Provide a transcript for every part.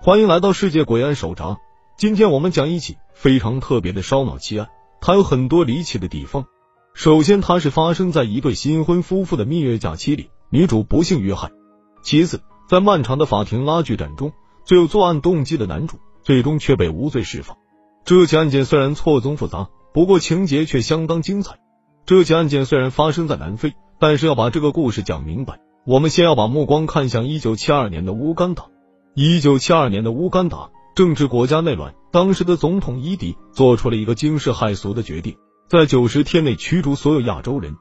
欢迎来到世界鬼案手札。今天我们讲一起非常特别的烧脑奇案，它有很多离奇的地方。首先，它是发生在一对新婚夫妇的蜜月假期里，女主不幸遇害。其次，在漫长的法庭拉锯战中，最有作案动机的男主最终却被无罪释放。这起案件虽然错综复杂，不过情节却相当精彩。这起案件虽然发生在南非，但是要把这个故事讲明白，我们先要把目光看向一九七二年的乌干达。一九七二年的乌干达正值国家内乱，当时的总统伊迪做出了一个惊世骇俗的决定，在九十天内驱逐所有亚洲人。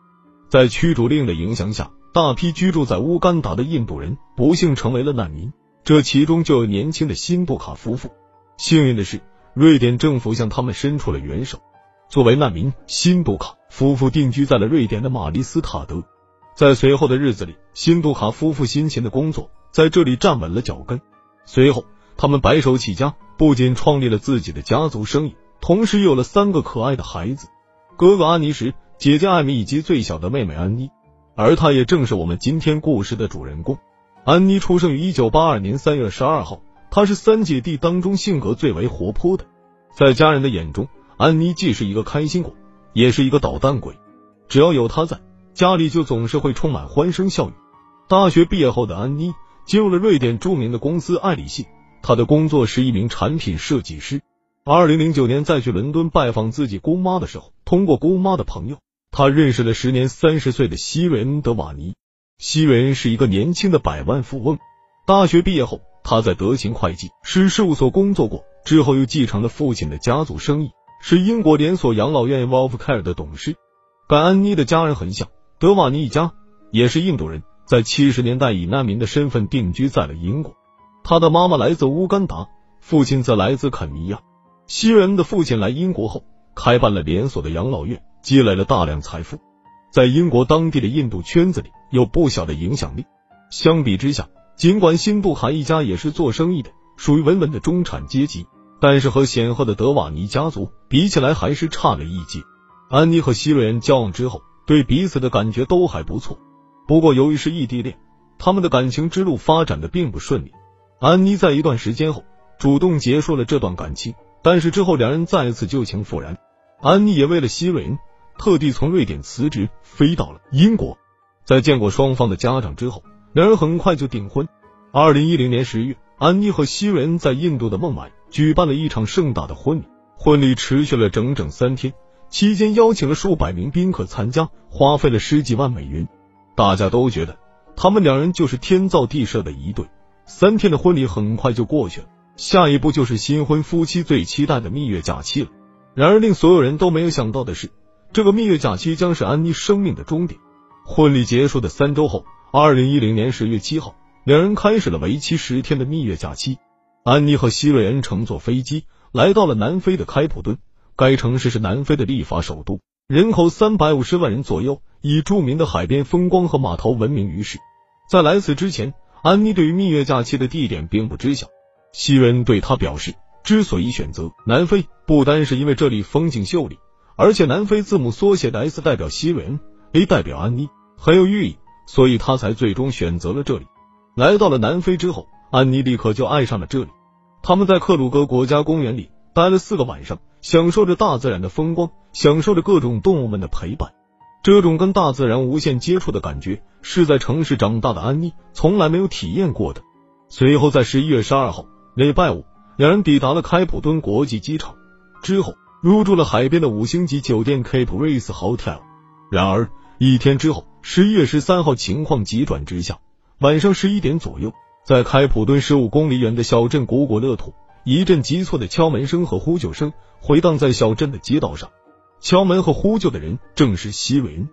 在驱逐令的影响下，大批居住在乌干达的印度人不幸成为了难民，这其中就有年轻的辛布卡夫妇。幸运的是，瑞典政府向他们伸出了援手。作为难民，辛布卡夫妇定居在了瑞典的马里斯塔德。在随后的日子里，辛布卡夫妇辛勤的工作在这里站稳了脚跟。随后，他们白手起家，不仅创立了自己的家族生意，同时有了三个可爱的孩子：哥哥安妮什、姐姐艾米以及最小的妹妹安妮。而她也正是我们今天故事的主人公。安妮出生于一九八二年三月十二号，她是三姐弟当中性格最为活泼的。在家人的眼中，安妮既是一个开心果，也是一个捣蛋鬼。只要有她在，家里就总是会充满欢声笑语。大学毕业后的安妮。进入了瑞典著名的公司爱立信，他的工作是一名产品设计师。二零零九年在去伦敦拜访自己姑妈的时候，通过姑妈的朋友，他认识了时年三十岁的西瑞恩·德瓦尼。西瑞恩是一个年轻的百万富翁。大学毕业后，他在德勤会计师事务所工作过，之后又继承了父亲的家族生意，是英国连锁养老院 Wolf Care 的董事。跟安妮的家人很像，德瓦尼一家也是印度人。在七十年代，以难民的身份定居在了英国。他的妈妈来自乌干达，父亲则来自肯尼亚。希瑞恩的父亲来英国后，开办了连锁的养老院，积累了大量财富，在英国当地的印度圈子里有不小的影响力。相比之下，尽管辛布卡一家也是做生意的，属于稳稳的中产阶级，但是和显赫的德瓦尼家族比起来，还是差了一截。安妮和希瑞恩交往之后，对彼此的感觉都还不错。不过，由于是异地恋，他们的感情之路发展的并不顺利。安妮在一段时间后主动结束了这段感情，但是之后两人再次旧情复燃。安妮也为了希瑞恩，特地从瑞典辞职，飞到了英国。在见过双方的家长之后，两人很快就订婚。二零一零年十月，安妮和希瑞恩在印度的孟买举办了一场盛大的婚礼，婚礼持续了整整三天，期间邀请了数百名宾客参加，花费了十几万美元。大家都觉得他们两人就是天造地设的一对。三天的婚礼很快就过去了，下一步就是新婚夫妻最期待的蜜月假期了。然而令所有人都没有想到的是，这个蜜月假期将是安妮生命的终点。婚礼结束的三周后，二零一零年十月七号，两人开始了为期十天的蜜月假期。安妮和希瑞恩乘坐飞机来到了南非的开普敦，该城市是南非的立法首都。人口三百五十万人左右，以著名的海边风光和码头闻名于世。在来此之前，安妮对于蜜月假期的地点并不知晓。西恩对他表示，之所以选择南非，不单是因为这里风景秀丽，而且南非字母缩写的 S 代表西瑞恩，A 代表安妮，很有寓意，所以他才最终选择了这里。来到了南非之后，安妮立刻就爱上了这里。他们在克鲁格国家公园里待了四个晚上。享受着大自然的风光，享受着各种动物们的陪伴，这种跟大自然无限接触的感觉，是在城市长大的安妮从来没有体验过的。随后，在十一月十二号礼拜五，两人抵达了开普敦国际机场，之后入住了海边的五星级酒店 Cape Race Hotel。然而，一天之后，十一月十三号，情况急转直下。晚上十一点左右，在开普敦十五公里远的小镇古古勒土。一阵急促的敲门声和呼救声回荡在小镇的街道上，敲门和呼救的人正是希瑞恩。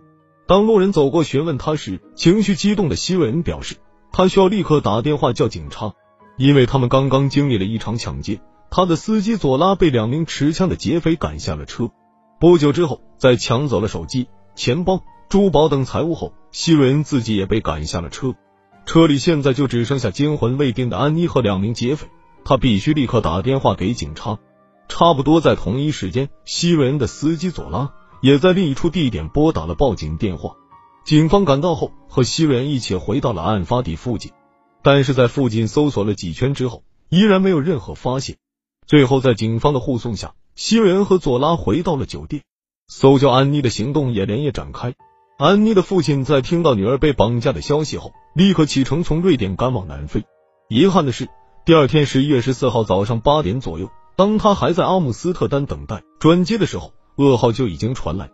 当路人走过询问他时，情绪激动的希瑞恩表示，他需要立刻打电话叫警察，因为他们刚刚经历了一场抢劫，他的司机佐拉被两名持枪的劫匪赶下了车。不久之后，在抢走了手机、钱包、珠宝等财物后，希瑞恩自己也被赶下了车。车里现在就只剩下惊魂未定的安妮和两名劫匪。他必须立刻打电话给警察。差不多在同一时间，西瑞恩的司机佐拉也在另一处地点拨打了报警电话。警方赶到后，和西瑞恩一起回到了案发地附近。但是在附近搜索了几圈之后，依然没有任何发现。最后，在警方的护送下，希瑞恩和佐拉回到了酒店。搜救安妮的行动也连夜展开。安妮的父亲在听到女儿被绑架的消息后，立刻启程从瑞典赶往南非。遗憾的是，第二天十一月十四号早上八点左右，当他还在阿姆斯特丹等待转机的时候，噩耗就已经传来。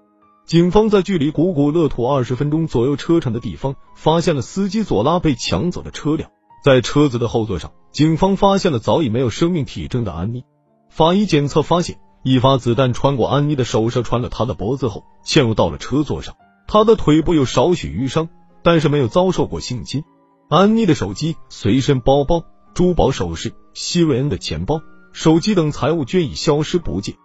警方在距离古古勒图二十分钟左右车程的地方，发现了司机佐拉被抢走的车辆。在车子的后座上，警方发现了早已没有生命体征的安妮。法医检测发现。一发子弹穿过安妮的手，射穿了她的脖子后，嵌入到了车座上。她的腿部有少许淤伤，但是没有遭受过性侵。安妮的手机、随身包包、珠宝首饰、希瑞恩的钱包、手机等财物均已消失不见。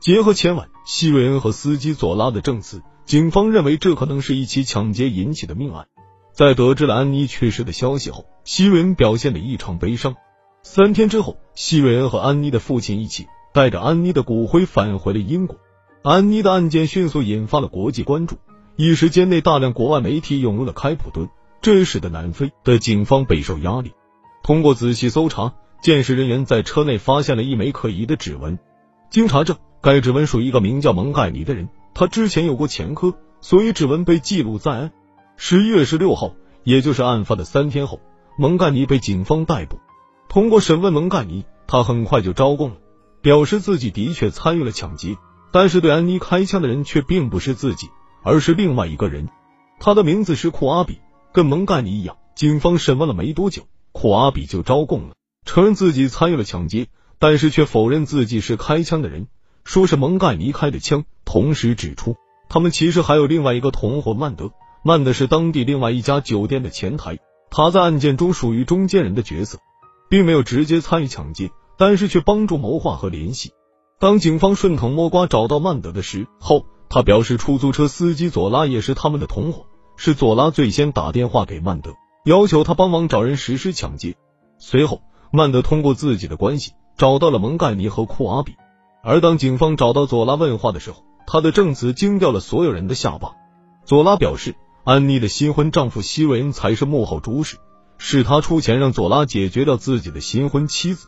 结合前晚希瑞恩和司机佐拉的证词，警方认为这可能是一起抢劫引起的命案。在得知了安妮去世的消息后，希瑞恩表现的异常悲伤。三天之后，希瑞恩和安妮的父亲一起。带着安妮的骨灰返回了英国，安妮的案件迅速引发了国际关注，一时间内大量国外媒体涌入了开普敦，这使得南非的警方备受压力。通过仔细搜查，鉴识人员在车内发现了一枚可疑的指纹，经查证，该指纹属于一个名叫蒙盖尼的人，他之前有过前科，所以指纹被记录在案。十一月十六号，也就是案发的三天后，蒙盖尼被警方逮捕。通过审问蒙盖尼，他很快就招供了。表示自己的确参与了抢劫，但是对安妮开枪的人却并不是自己，而是另外一个人。他的名字是库阿比，跟蒙盖尼一样。警方审问了没多久，库阿比就招供了，承认自己参与了抢劫，但是却否认自己是开枪的人，说是蒙盖尼开的枪。同时指出，他们其实还有另外一个同伙曼德，曼德是当地另外一家酒店的前台，他在案件中属于中间人的角色，并没有直接参与抢劫。但是却帮助谋划和联系。当警方顺藤摸瓜找到曼德的时候，他表示出租车司机佐拉也是他们的同伙，是佐拉最先打电话给曼德，要求他帮忙找人实施抢劫。随后，曼德通过自己的关系找到了蒙盖尼和库阿比。而当警方找到佐拉问话的时候，他的证词惊掉了所有人的下巴。佐拉表示，安妮的新婚丈夫希瑞恩才是幕后主使，是他出钱让佐拉解决掉自己的新婚妻子。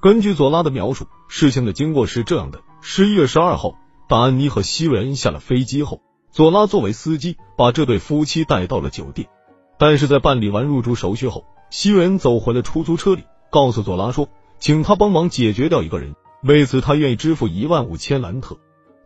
根据佐拉的描述，事情的经过是这样的：十一月十二号，当安妮和希瑞恩下了飞机后，佐拉作为司机把这对夫妻带到了酒店。但是在办理完入住手续后，希瑞恩走回了出租车里，告诉佐拉说，请他帮忙解决掉一个人，为此他愿意支付一万五千兰特。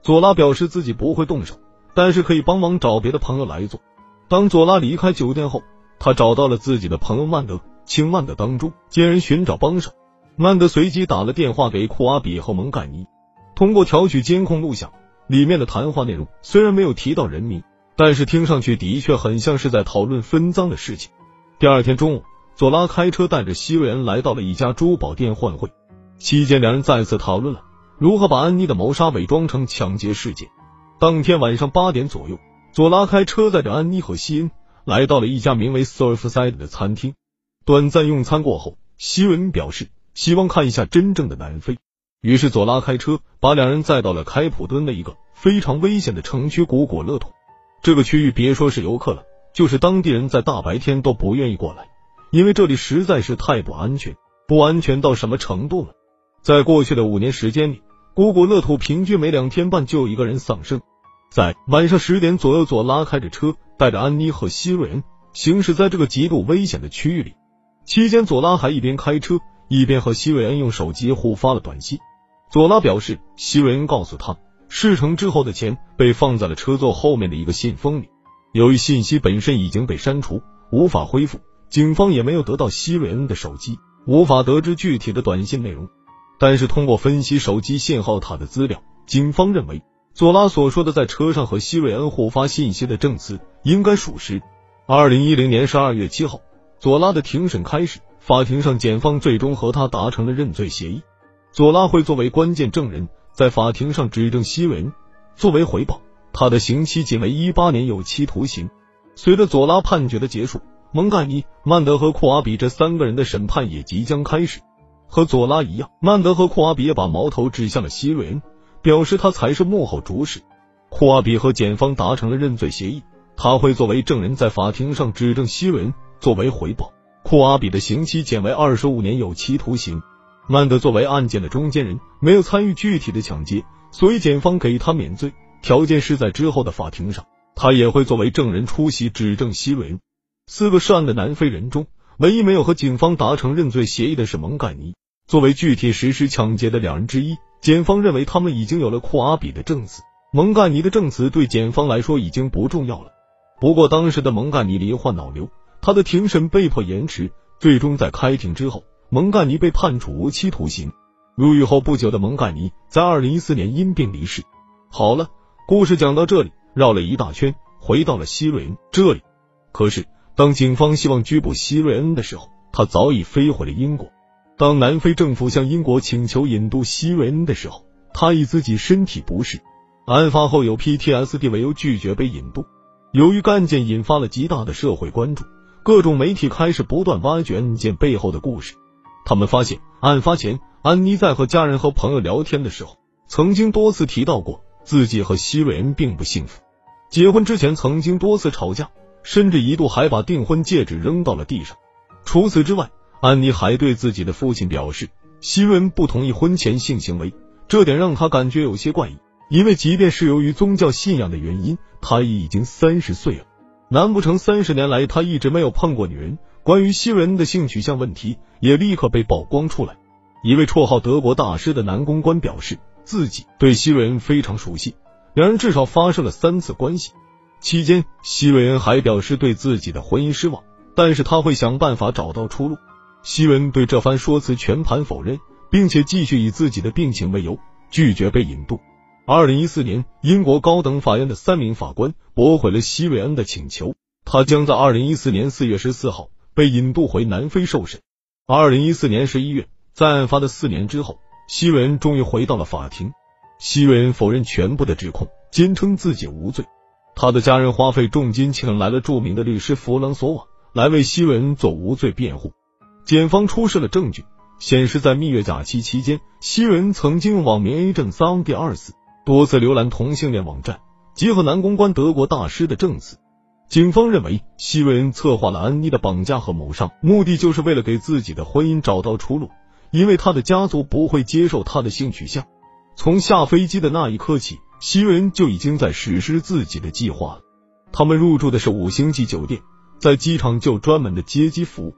佐拉表示自己不会动手，但是可以帮忙找别的朋友来做。当佐拉离开酒店后，他找到了自己的朋友曼德，请曼德当中接人寻找帮手。曼德随即打了电话给库阿比和蒙盖尼，通过调取监控录像，里面的谈话内容虽然没有提到人名，但是听上去的确很像是在讨论分赃的事情。第二天中午，佐拉开车带着希瑞恩来到了一家珠宝店换汇，期间两人再次讨论了如何把安妮的谋杀伪装成抢劫事件。当天晚上八点左右，佐拉开车载着安妮和希恩来到了一家名为 Surfside 的餐厅。短暂用餐过后，希瑞恩表示。希望看一下真正的南非，于是佐拉开车把两人载到了开普敦的一个非常危险的城区古果勒图。这个区域别说是游客了，就是当地人在大白天都不愿意过来，因为这里实在是太不安全。不安全到什么程度呢？在过去的五年时间里，古果勒图平均每两天半就有一个人丧生。在晚上十点左右，佐拉开着车带着安妮和希瑞恩行驶在这个极度危险的区域里，期间佐拉还一边开车。一边和希瑞恩用手机互发了短信，佐拉表示，希瑞恩告诉他，事成之后的钱被放在了车座后面的一个信封里。由于信息本身已经被删除，无法恢复，警方也没有得到希瑞恩的手机，无法得知具体的短信内容。但是通过分析手机信号塔的资料，警方认为，佐拉所说的在车上和希瑞恩互发信息的证词应该属实。二零一零年十二月七号，佐拉的庭审开始。法庭上，检方最终和他达成了认罪协议。佐拉会作为关键证人，在法庭上指证希瑞恩。作为回报，他的刑期仅为一八年有期徒刑。随着佐拉判决的结束，蒙盖尼、曼德和库阿比这三个人的审判也即将开始。和佐拉一样，曼德和库阿比也把矛头指向了希瑞恩，表示他才是幕后主使。库阿比和检方达成了认罪协议，他会作为证人在法庭上指证希瑞恩。作为回报。库阿比的刑期减为二十五年有期徒刑。曼德作为案件的中间人，没有参与具体的抢劫，所以检方给他免罪，条件是在之后的法庭上，他也会作为证人出席指证希瑞。四个涉案的南非人中，唯一没有和警方达成认罪协议的是蒙盖尼。作为具体实施抢劫的两人之一，检方认为他们已经有了库阿比的证词，蒙盖尼的证词对检方来说已经不重要了。不过当时的蒙盖尼罹患脑瘤，他的庭审被迫延迟，最终在开庭之后。蒙盖尼被判处无期徒刑。入狱后不久的蒙盖尼在二零一四年因病离世。好了，故事讲到这里，绕了一大圈，回到了希瑞恩这里。可是，当警方希望拘捕希瑞恩的时候，他早已飞回了英国。当南非政府向英国请求引渡希瑞恩的时候，他以自己身体不适、案发后有 PTSD 为由拒绝被引渡。由于案件引发了极大的社会关注，各种媒体开始不断挖掘案件背后的故事。他们发现，案发前，安妮在和家人和朋友聊天的时候，曾经多次提到过自己和希瑞恩并不幸福。结婚之前曾经多次吵架，甚至一度还把订婚戒指扔到了地上。除此之外，安妮还对自己的父亲表示，希瑞恩不同意婚前性行为，这点让他感觉有些怪异。因为即便是由于宗教信仰的原因，他也已经三十岁了，难不成三十年来他一直没有碰过女人？关于希瑞恩的性取向问题也立刻被曝光出来。一位绰号“德国大师”的男公关表示，自己对希瑞恩非常熟悉，两人至少发生了三次关系。期间，希瑞恩还表示对自己的婚姻失望，但是他会想办法找到出路。希瑞恩对这番说辞全盘否认，并且继续以自己的病情为由拒绝被引渡。二零一四年，英国高等法院的三名法官驳回了希瑞恩的请求，他将在二零一四年四月十四号。被引渡回南非受审。二零一四年十一月，在案发的四年之后，希瑞恩终于回到了法庭。希瑞恩否认全部的指控，坚称自己无罪。他的家人花费重金请来了著名的律师弗朗索瓦来为希瑞恩做无罪辩护。检方出示了证据，显示在蜜月假期期间，希瑞恩曾经用网名 A 证桑第二次多次浏览同性恋网站，结合男公关德国大师的证词。警方认为，希瑞恩策划了安妮的绑架和谋杀，目的就是为了给自己的婚姻找到出路，因为他的家族不会接受他的性取向。从下飞机的那一刻起，希瑞恩就已经在实施自己的计划了。他们入住的是五星级酒店，在机场就专门的接机服务，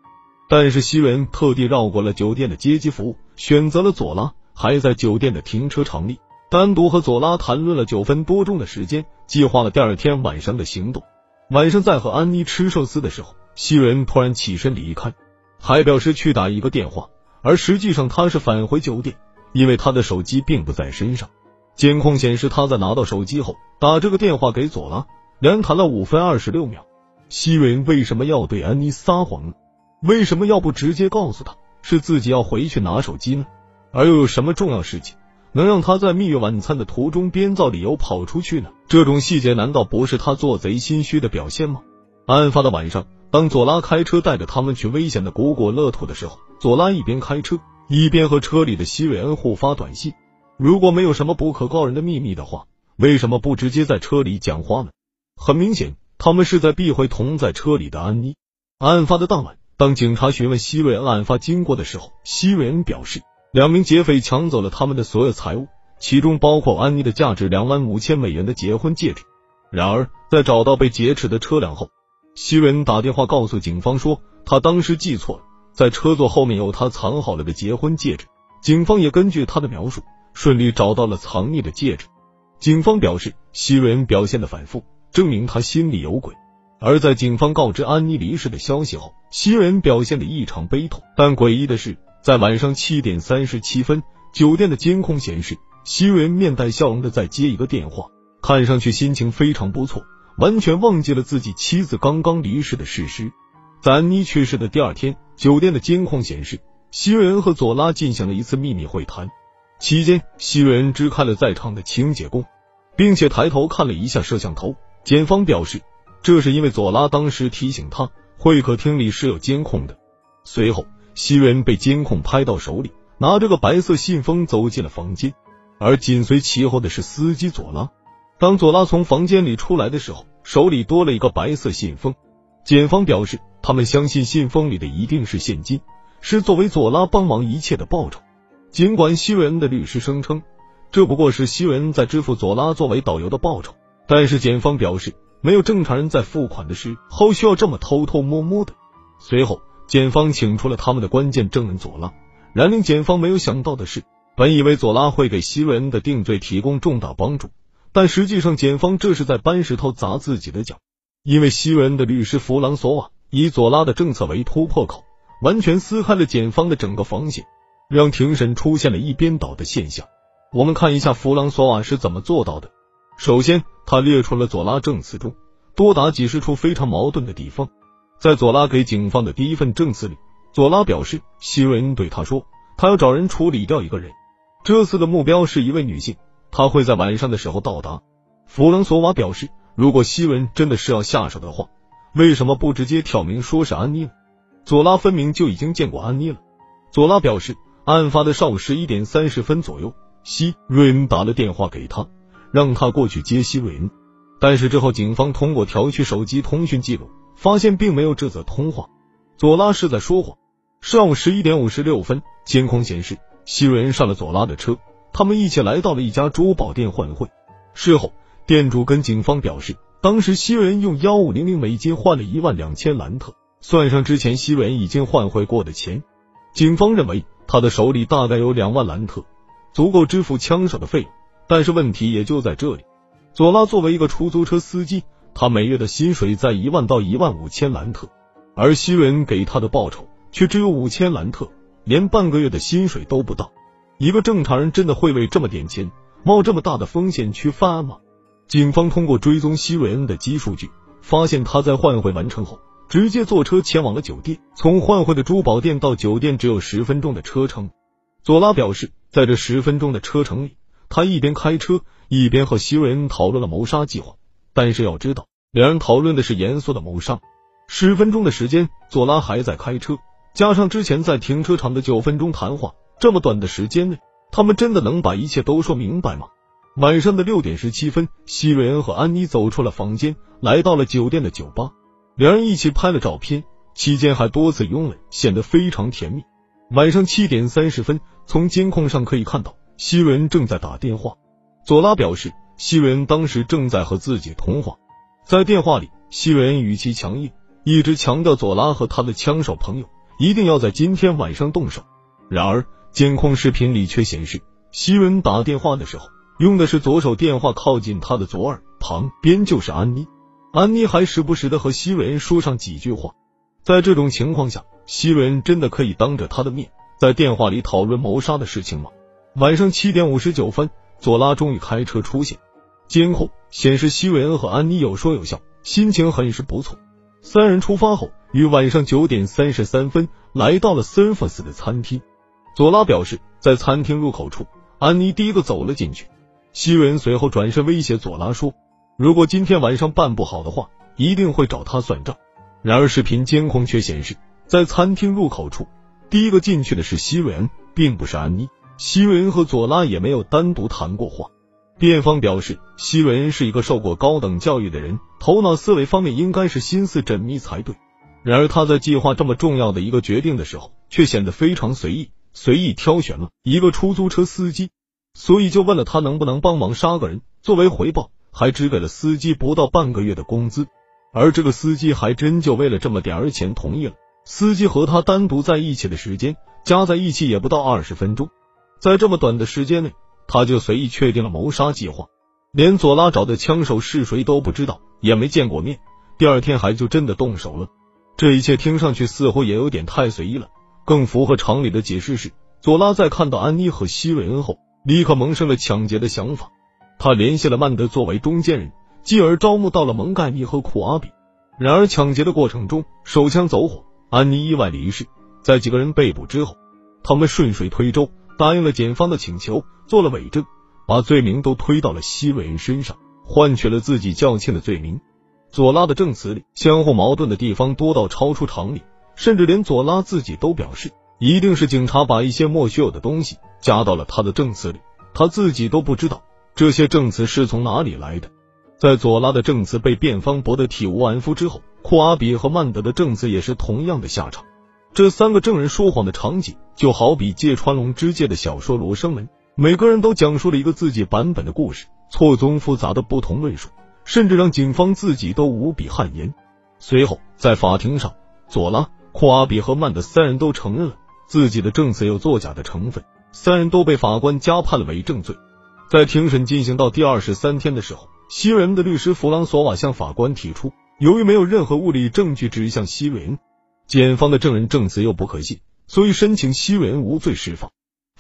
但是希瑞恩特地绕过了酒店的接机服务，选择了佐拉，还在酒店的停车场里单独和佐拉谈论了九分多钟的时间，计划了第二天晚上的行动。晚上在和安妮吃寿司的时候，希瑞恩突然起身离开，还表示去打一个电话，而实际上他是返回酒店，因为他的手机并不在身上。监控显示他在拿到手机后打这个电话给佐拉，两人谈了五分二十六秒。希瑞恩为什么要对安妮撒谎呢？为什么要不直接告诉他是自己要回去拿手机呢？而又有什么重要事情？能让他在蜜月晚餐的途中编造理由跑出去呢？这种细节难道不是他做贼心虚的表现吗？案发的晚上，当佐拉开车带着他们去危险的古果乐土的时候，佐拉一边开车一边和车里的希瑞恩互发短信。如果没有什么不可告人的秘密的话，为什么不直接在车里讲话呢？很明显，他们是在避讳同在车里的安妮。案发的当晚，当警察询问希瑞恩案发经过的时候，希瑞恩表示。两名劫匪抢走了他们的所有财物，其中包括安妮的价值两万五千美元的结婚戒指。然而，在找到被劫持的车辆后，希瑞恩打电话告诉警方说，他当时记错了，在车座后面有他藏好了的结婚戒指。警方也根据他的描述，顺利找到了藏匿的戒指。警方表示，希瑞恩表现的反复，证明他心里有鬼。而在警方告知安妮离世的消息后，希瑞恩表现的异常悲痛。但诡异的是。在晚上七点三十七分，酒店的监控显示，希瑞恩面带笑容的在接一个电话，看上去心情非常不错，完全忘记了自己妻子刚刚离世的事实。在安妮去世的第二天，酒店的监控显示，希瑞恩和佐拉进行了一次秘密会谈，期间希瑞恩支开了在场的清洁工，并且抬头看了一下摄像头。检方表示，这是因为佐拉当时提醒他，会客厅里是有监控的。随后。希瑞恩被监控拍到手里拿着个白色信封走进了房间，而紧随其后的是司机佐拉。当佐拉从房间里出来的时候，手里多了一个白色信封。检方表示，他们相信信封里的一定是现金，是作为佐拉帮忙一切的报酬。尽管西维恩的律师声称这不过是西维恩在支付佐拉作为导游的报酬，但是检方表示没有正常人在付款的时候需要这么偷偷摸摸的。随后，检方请出了他们的关键证人佐拉。然令检方没有想到的是，本以为佐拉会给希瑞恩的定罪提供重大帮助，但实际上检方这是在搬石头砸自己的脚。因为希瑞恩的律师弗朗索瓦以佐拉的政策为突破口，完全撕开了检方的整个防线，让庭审出现了一边倒的现象。我们看一下弗朗索瓦是怎么做到的。首先，他列出了佐拉证词中多达几十处非常矛盾的地方。在佐拉给警方的第一份证词里，佐拉表示希瑞恩对他说，他要找人处理掉一个人，这次的目标是一位女性，他会在晚上的时候到达。弗朗索瓦表示。如果西文真的是要下手的话，为什么不直接挑明说是安妮呢？佐拉分明就已经见过安妮了。佐拉表示，案发的上午十一点三十分左右，希瑞恩打了电话给他，让他过去接希瑞恩。但是之后，警方通过调取手机通讯记录，发现并没有这则通话。佐拉是在说谎。上午十一点五十六分，监控显示西瑞恩上了佐拉的车，他们一起来到了一家珠宝店换汇。事后。店主跟警方表示，当时西瑞恩用幺五零零美金换了一万两千兰特，算上之前西瑞恩已经换回过的钱，警方认为他的手里大概有两万兰特，足够支付枪手的费用。但是问题也就在这里，佐拉作为一个出租车司机，他每月的薪水在一万到一万五千兰特，而西瑞恩给他的报酬却只有五千兰特，连半个月的薪水都不到。一个正常人真的会为这么点钱冒这么大的风险去犯案吗？警方通过追踪希瑞恩的基数据，发现他在换汇完成后，直接坐车前往了酒店。从换汇的珠宝店到酒店只有十分钟的车程。佐拉表示，在这十分钟的车程里，他一边开车一边和希瑞恩讨论了谋杀计划。但是要知道，两人讨论的是严肃的谋杀。十分钟的时间，佐拉还在开车，加上之前在停车场的九分钟谈话，这么短的时间内，他们真的能把一切都说明白吗？晚上的六点十七分，希瑞恩和安妮走出了房间，来到了酒店的酒吧。两人一起拍了照片，期间还多次拥吻，显得非常甜蜜。晚上七点三十分，从监控上可以看到，希瑞恩正在打电话。佐拉表示，希瑞恩当时正在和自己通话。在电话里，希瑞恩语气强硬，一直强调佐拉和他的枪手朋友一定要在今天晚上动手。然而，监控视频里却显示，希瑞恩打电话的时候。用的是左手电话靠近他的左耳，旁边就是安妮。安妮还时不时的和希瑞恩说上几句话。在这种情况下，希瑞恩真的可以当着他的面在电话里讨论谋杀的事情吗？晚上七点五十九分，佐拉终于开车出现，监控显示希瑞恩和安妮有说有笑，心情很是不错。三人出发后，于晚上九点三十三分来到了 Surface 的餐厅。佐拉表示，在餐厅入口处，安妮第一个走了进去。希瑞恩随后转身威胁佐拉说：“如果今天晚上办不好的话，一定会找他算账。”然而视频监控却显示，在餐厅入口处，第一个进去的是希瑞恩，并不是安妮。希瑞恩和佐拉也没有单独谈过话。辩方表示，希瑞恩是一个受过高等教育的人，头脑思维方面应该是心思缜密才对。然而他在计划这么重要的一个决定的时候，却显得非常随意，随意挑选了一个出租车司机。所以就问了他能不能帮忙杀个人，作为回报，还只给了司机不到半个月的工资，而这个司机还真就为了这么点儿钱同意了。司机和他单独在一起的时间加在一起也不到二十分钟，在这么短的时间内，他就随意确定了谋杀计划，连佐拉找的枪手是谁都不知道，也没见过面，第二天还就真的动手了。这一切听上去似乎也有点太随意了。更符合常理的解释是，佐拉在看到安妮和希瑞恩后。立刻萌生了抢劫的想法，他联系了曼德作为中间人，继而招募到了蒙盖尼和库阿比。然而抢劫的过程中手枪走火，安妮意外离世。在几个人被捕之后，他们顺水推舟，答应了检方的请求，做了伪证，把罪名都推到了西瑞恩身上，换取了自己较轻的罪名。佐拉的证词里相互矛盾的地方多到超出常理，甚至连佐拉自己都表示。一定是警察把一些莫须有的东西加到了他的证词里，他自己都不知道这些证词是从哪里来的。在佐拉的证词被辩方驳得体无完肤之后，库阿比和曼德的证词也是同样的下场。这三个证人说谎的场景就好比芥川龙之介的小说《罗生门》，每个人都讲述了一个自己版本的故事，错综复杂的不同论述，甚至让警方自己都无比汗颜。随后，在法庭上，佐拉、库阿比和曼的三人都承认了自己的证词有作假的成分，三人都被法官加判了伪证罪。在庭审进行到第二十三天的时候，西瑞恩的律师弗朗索瓦向法官提出，由于没有任何物理证据指向西瑞恩，检方的证人证词又不可信。所以申请西瑞恩无罪释放。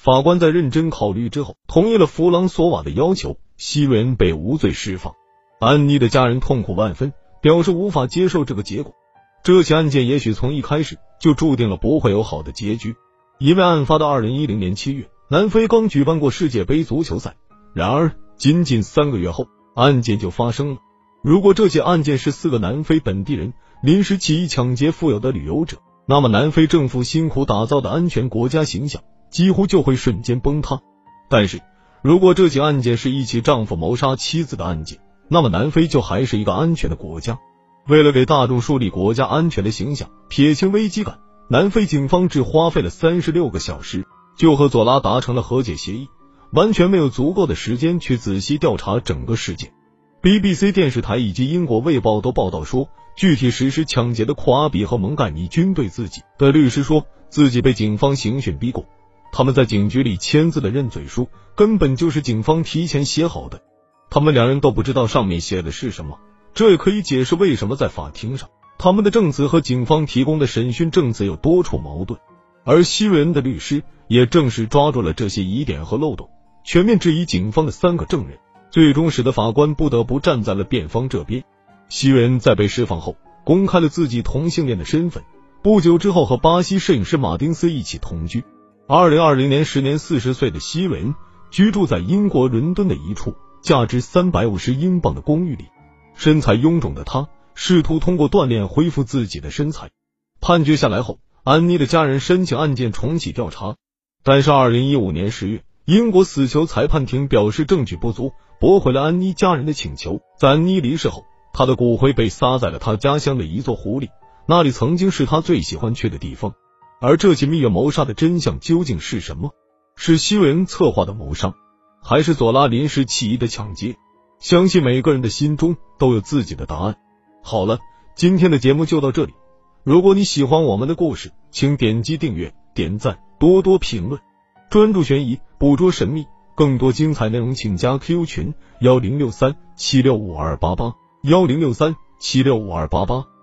法官在认真考虑之后，同意了弗朗索瓦的要求，西瑞恩被无罪释放。安妮的家人痛苦万分，表示无法接受这个结果。这起案件也许从一开始就注定了不会有好的结局，因为案发的二零一零年七月，南非刚举办过世界杯足球赛。然而，仅仅三个月后，案件就发生了。如果这起案件是四个南非本地人临时起意抢劫富有的旅游者，那么，南非政府辛苦打造的安全国家形象几乎就会瞬间崩塌。但是，如果这起案件是一起丈夫谋杀妻子的案件，那么南非就还是一个安全的国家。为了给大众树立国家安全的形象，撇清危机感，南非警方只花费了三十六个小时就和佐拉达成了和解协议，完全没有足够的时间去仔细调查整个事件。BBC 电视台以及英国卫报都报道说。具体实施抢劫的库阿比和蒙盖尼均对自己的律师说自己被警方刑讯逼供，他们在警局里签字的认罪书根本就是警方提前写好的，他们两人都不知道上面写的是什么，这也可以解释为什么在法庭上他们的证词和警方提供的审讯证词有多处矛盾。而希瑞恩的律师也正是抓住了这些疑点和漏洞，全面质疑警方的三个证人，最终使得法官不得不站在了辩方这边。希瑞恩在被释放后，公开了自己同性恋的身份。不久之后，和巴西摄影师马丁斯一起同居。二零二零年，时年四十岁的希瑞恩居住在英国伦敦的一处价值三百五十英镑的公寓里。身材臃肿的他，试图通过锻炼恢复自己的身材。判决下来后，安妮的家人申请案件重启调查，但是二零一五年十月，英国死囚裁判庭表示证据不足，驳回了安妮家人的请求。在安妮离世后。他的骨灰被撒在了他家乡的一座湖里，那里曾经是他最喜欢去的地方。而这起蜜月谋杀的真相究竟是什么？是希瑞恩策划的谋杀，还是佐拉临时起意的抢劫？相信每个人的心中都有自己的答案。好了，今天的节目就到这里。如果你喜欢我们的故事，请点击订阅、点赞、多多评论，专注悬疑，捕捉神秘。更多精彩内容，请加 Q 群：幺零六三七六五二八八。幺零六三七六五二八八。